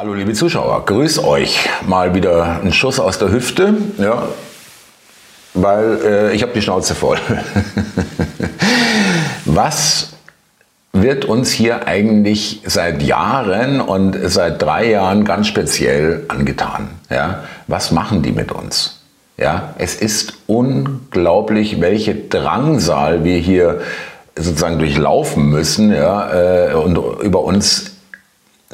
Hallo liebe Zuschauer, grüß euch. Mal wieder ein Schuss aus der Hüfte, ja, weil äh, ich habe die Schnauze voll. Was wird uns hier eigentlich seit Jahren und seit drei Jahren ganz speziell angetan? Ja? Was machen die mit uns? Ja? Es ist unglaublich, welche Drangsal wir hier sozusagen durchlaufen müssen ja, äh, und über uns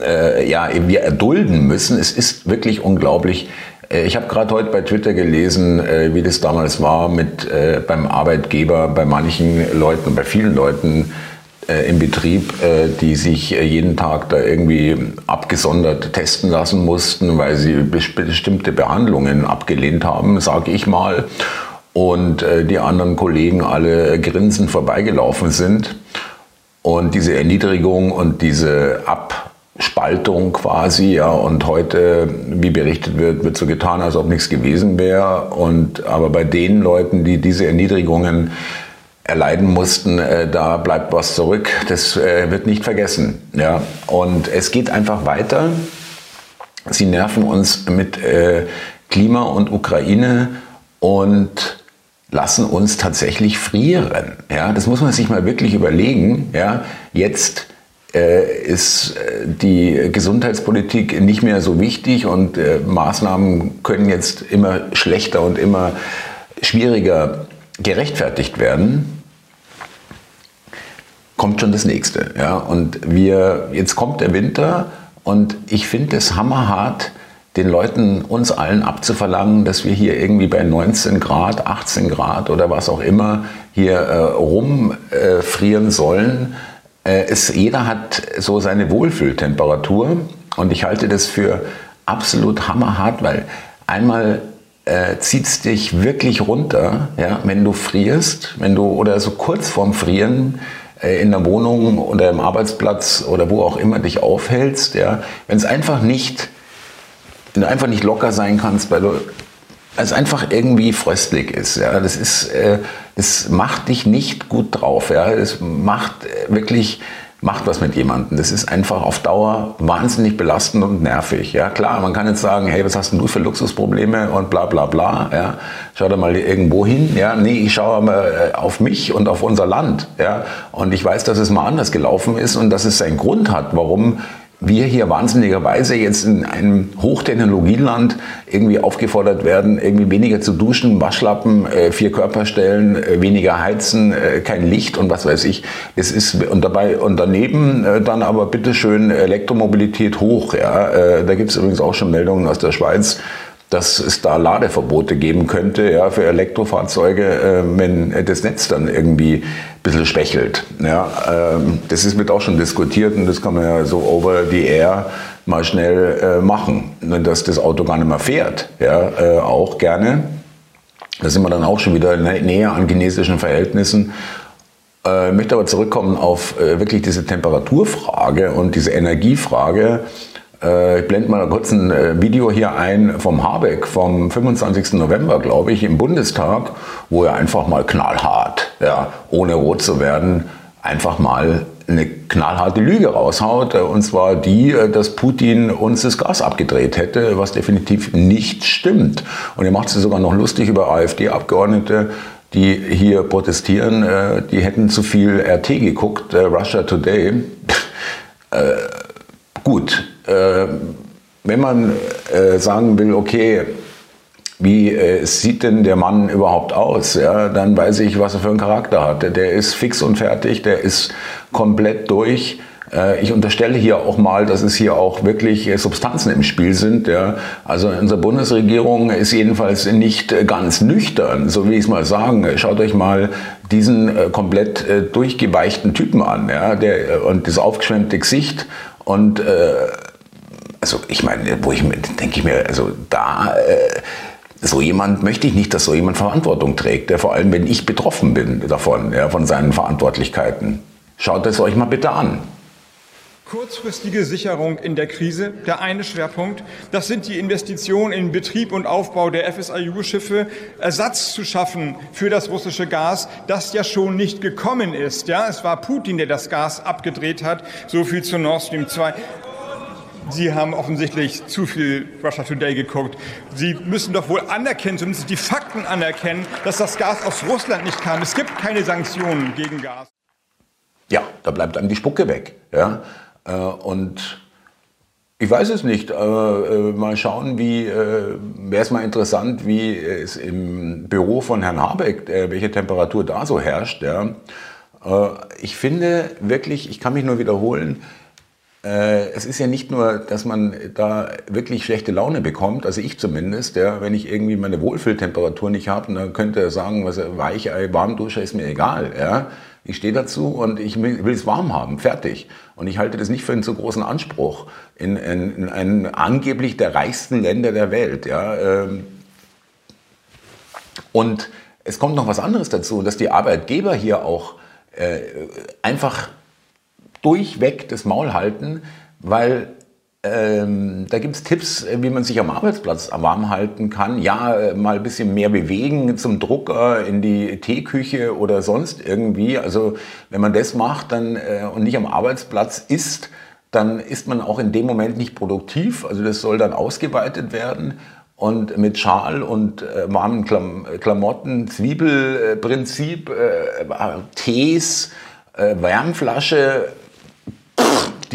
äh, ja, wir erdulden müssen. Es ist wirklich unglaublich. Äh, ich habe gerade heute bei Twitter gelesen, äh, wie das damals war mit äh, beim Arbeitgeber, bei manchen Leuten, bei vielen Leuten äh, im Betrieb, äh, die sich jeden Tag da irgendwie abgesondert testen lassen mussten, weil sie bestimmte Behandlungen abgelehnt haben, sage ich mal. Und die anderen Kollegen alle grinsend vorbeigelaufen sind. Und diese Erniedrigung und diese Ab Spaltung quasi, ja, und heute, wie berichtet wird, wird so getan, als ob nichts gewesen wäre. Und aber bei den Leuten, die diese Erniedrigungen erleiden mussten, äh, da bleibt was zurück. Das äh, wird nicht vergessen, ja. Und es geht einfach weiter. Sie nerven uns mit äh, Klima und Ukraine und lassen uns tatsächlich frieren. Ja, das muss man sich mal wirklich überlegen. Ja, jetzt ist äh, die Gesundheitspolitik nicht mehr so wichtig und äh, Maßnahmen können jetzt immer schlechter und immer schwieriger gerechtfertigt werden, kommt schon das nächste. Ja? Und wir, jetzt kommt der Winter und ich finde es hammerhart, den Leuten, uns allen abzuverlangen, dass wir hier irgendwie bei 19 Grad, 18 Grad oder was auch immer hier äh, rumfrieren äh, sollen äh, es, jeder hat so seine Wohlfühltemperatur und ich halte das für absolut hammerhart, weil einmal äh, zieht es dich wirklich runter, ja, wenn du frierst, wenn du oder so kurz vorm Frieren äh, in der Wohnung oder im Arbeitsplatz oder wo auch immer dich aufhältst, ja, wenn es einfach nicht, wenn du einfach nicht locker sein kannst, weil du es einfach irgendwie fröstlich ist. Ja. Das, ist äh, das macht dich nicht gut drauf. Ja. Es macht äh, wirklich macht was mit jemandem. Das ist einfach auf Dauer wahnsinnig belastend und nervig. Ja, klar, man kann jetzt sagen, hey, was hast denn du für Luxusprobleme und bla bla bla. Ja, schau da mal irgendwo hin. Ja, nee, ich schaue mal äh, auf mich und auf unser Land. Ja, und ich weiß, dass es mal anders gelaufen ist und dass es seinen Grund hat, warum wir hier wahnsinnigerweise jetzt in einem Hochtechnologieland irgendwie aufgefordert werden, irgendwie weniger zu duschen, Waschlappen, äh, vier Körperstellen, äh, weniger heizen, äh, kein Licht und was weiß ich. Das ist und dabei und daneben dann aber bitteschön Elektromobilität hoch. Ja, da gibt es übrigens auch schon Meldungen aus der Schweiz dass es da Ladeverbote geben könnte ja, für Elektrofahrzeuge, äh, wenn das Netz dann irgendwie ein bisschen schwächelt. Ja, ähm, das ist, wird auch schon diskutiert und das kann man ja so over the air mal schnell äh, machen, dass das Auto gar nicht mehr fährt. Ja, äh, auch gerne. Da sind wir dann auch schon wieder näher an chinesischen Verhältnissen. Äh, ich möchte aber zurückkommen auf äh, wirklich diese Temperaturfrage und diese Energiefrage. Äh, ich blende mal kurz ein äh, Video hier ein vom Habeck vom 25. November, glaube ich, im Bundestag, wo er einfach mal knallhart, ja, ohne rot zu werden, einfach mal eine knallharte Lüge raushaut, äh, und zwar die, dass Putin uns das Gas abgedreht hätte, was definitiv nicht stimmt. Und er macht sich sogar noch lustig über AfD-Abgeordnete, die hier protestieren, die hätten zu viel RT geguckt, Russia Today. Gut, äh, wenn man äh, sagen will, okay, wie äh, sieht denn der Mann überhaupt aus? Ja, dann weiß ich, was er für einen Charakter hat. Der ist fix und fertig, der ist komplett durch. Äh, ich unterstelle hier auch mal, dass es hier auch wirklich äh, Substanzen im Spiel sind. Ja. Also unsere Bundesregierung ist jedenfalls nicht äh, ganz nüchtern, so will ich es mal sagen. Schaut euch mal diesen komplett durchgeweichten Typen an, ja, der, und das aufgeschwemmte Gesicht und äh, also ich meine, wo ich denke ich mir, also da äh, so jemand möchte ich nicht, dass so jemand Verantwortung trägt, der vor allem, wenn ich betroffen bin davon, ja, von seinen Verantwortlichkeiten. Schaut es euch mal bitte an. Kurzfristige Sicherung in der Krise, der eine Schwerpunkt. Das sind die Investitionen in Betrieb und Aufbau der FSIU-Schiffe, Ersatz zu schaffen für das russische Gas, das ja schon nicht gekommen ist. Ja, es war Putin, der das Gas abgedreht hat. So viel zu Nord Stream 2. Sie haben offensichtlich zu viel Russia Today geguckt. Sie müssen doch wohl anerkennen, zumindest die Fakten anerkennen, dass das Gas aus Russland nicht kam. Es gibt keine Sanktionen gegen Gas. Ja, da bleibt einem die Spucke weg. Ja? Äh, und ich weiß es nicht. Äh, mal schauen, wie äh, wäre es mal interessant, wie es im Büro von Herrn Habeck, welche Temperatur da so herrscht. Ja. Ich finde wirklich, ich kann mich nur wiederholen, es ist ja nicht nur, dass man da wirklich schlechte Laune bekommt, also ich zumindest, ja, wenn ich irgendwie meine Wohlfühltemperatur nicht habe, dann könnte er sagen, was Weichei, Warmduscher ist mir egal. Ja. Ich stehe dazu und ich will es warm haben, fertig. Und ich halte das nicht für einen zu großen Anspruch in, in, in einem angeblich der reichsten Länder der Welt. Ja. Ähm. Und es kommt noch was anderes dazu, dass die Arbeitgeber hier auch äh, einfach durchweg das Maul halten, weil ähm, da gibt es Tipps, wie man sich am Arbeitsplatz warm halten kann. Ja, äh, mal ein bisschen mehr bewegen zum Drucker, in die Teeküche oder sonst irgendwie. Also wenn man das macht dann, äh, und nicht am Arbeitsplatz ist, dann ist man auch in dem Moment nicht produktiv. Also das soll dann ausgeweitet werden. Und mit Schal und äh, warmen Klam Klamotten, Zwiebelprinzip, äh, Tees, äh, Wärmflasche,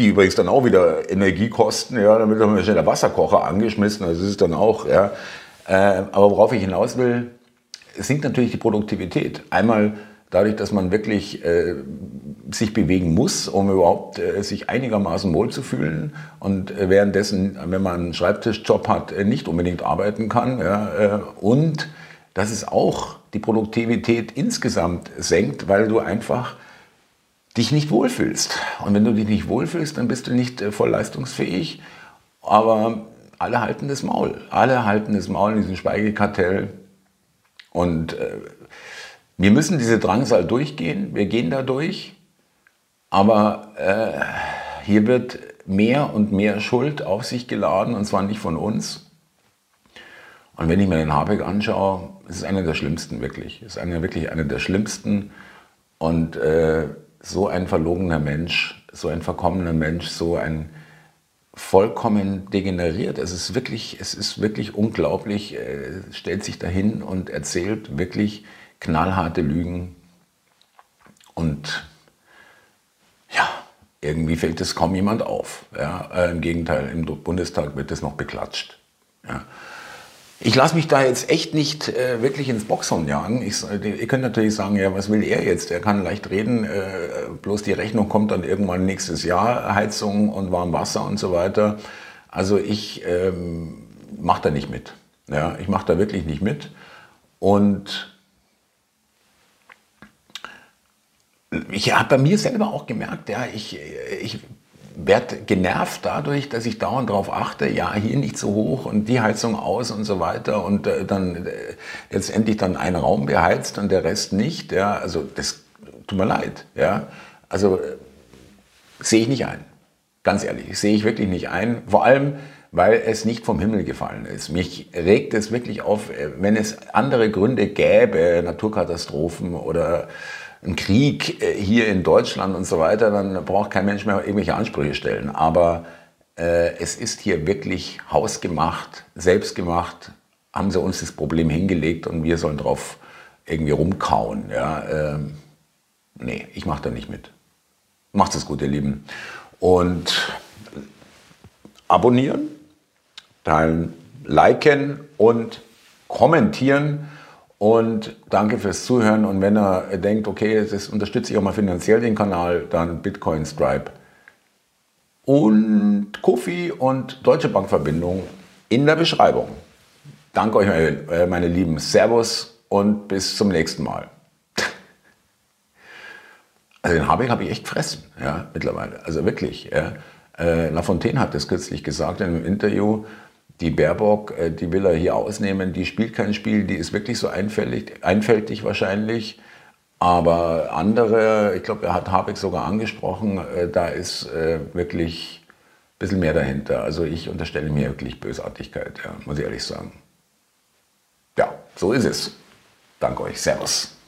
die übrigens dann auch wieder Energie kosten, ja, damit haben wir schnell der Wasserkocher angeschmissen, also ist dann auch, ja. Äh, aber worauf ich hinaus will, es sinkt natürlich die Produktivität. Einmal dadurch, dass man wirklich äh, sich bewegen muss, um überhaupt äh, sich einigermaßen wohlzufühlen und äh, währenddessen, wenn man einen Schreibtischjob hat, äh, nicht unbedingt arbeiten kann. Ja, äh, und dass es auch die Produktivität insgesamt senkt, weil du einfach dich nicht wohlfühlst. Und wenn du dich nicht wohlfühlst, dann bist du nicht äh, voll leistungsfähig. Aber alle halten das Maul. Alle halten das Maul in diesem Schweigekartell. Und äh, wir müssen diese Drangsal durchgehen. Wir gehen da durch. Aber äh, hier wird mehr und mehr Schuld auf sich geladen, und zwar nicht von uns. Und wenn ich mir den Habeck anschaue, ist es einer der schlimmsten, wirklich. Ist einer, wirklich einer der schlimmsten. Und äh, so ein verlogener Mensch, so ein verkommener Mensch, so ein vollkommen degeneriert. Es ist wirklich, es ist wirklich unglaublich. Er stellt sich dahin und erzählt wirklich knallharte Lügen. Und ja, irgendwie fällt es kaum jemand auf. Ja, äh, Im Gegenteil, im Bundestag wird es noch beklatscht. Ja. Ich lasse mich da jetzt echt nicht äh, wirklich ins Boxhorn jagen. Ich, ihr könnt natürlich sagen, ja, was will er jetzt? Er kann leicht reden, äh, bloß die Rechnung kommt dann irgendwann nächstes Jahr, Heizung und warm Wasser und so weiter. Also ich ähm, mache da nicht mit. Ja, ich mache da wirklich nicht mit. Und ich habe bei mir selber auch gemerkt, ja, ich, ich werde genervt dadurch, dass ich dauernd darauf achte, ja, hier nicht so hoch und die Heizung aus und so weiter und äh, dann äh, letztendlich dann ein Raum beheizt und der Rest nicht. Ja, also das tut mir leid. Ja, also äh, sehe ich nicht ein. Ganz ehrlich, sehe ich wirklich nicht ein. Vor allem, weil es nicht vom Himmel gefallen ist. Mich regt es wirklich auf, äh, wenn es andere Gründe gäbe, Naturkatastrophen oder ein Krieg äh, hier in Deutschland und so weiter, dann braucht kein Mensch mehr irgendwelche Ansprüche stellen. Aber äh, es ist hier wirklich hausgemacht, selbstgemacht, haben sie uns das Problem hingelegt und wir sollen drauf irgendwie rumkauen. Ja, ähm, nee, ich mache da nicht mit. Macht es gut, ihr Lieben. Und abonnieren, teilen, liken und kommentieren. Und danke fürs Zuhören. Und wenn ihr denkt, okay, das unterstütze ich auch mal finanziell den Kanal, dann Bitcoin Stripe und Kofi und Deutsche Bankverbindung in der Beschreibung. Danke euch, äh, meine Lieben. Servus und bis zum nächsten Mal. Also den Habeck habe ich echt gefressen, ja, mittlerweile. Also wirklich. Ja. Äh, Lafontaine hat das kürzlich gesagt in einem Interview, die Baerbock, äh, die will er hier ausnehmen, die spielt kein Spiel, die ist wirklich so einfältig, einfältig wahrscheinlich. Aber andere, ich glaube, er hat Habeck sogar angesprochen, äh, da ist äh, wirklich ein bisschen mehr dahinter. Also ich unterstelle mir wirklich Bösartigkeit, ja, muss ich ehrlich sagen. Ja, so ist es. Danke euch. Servus.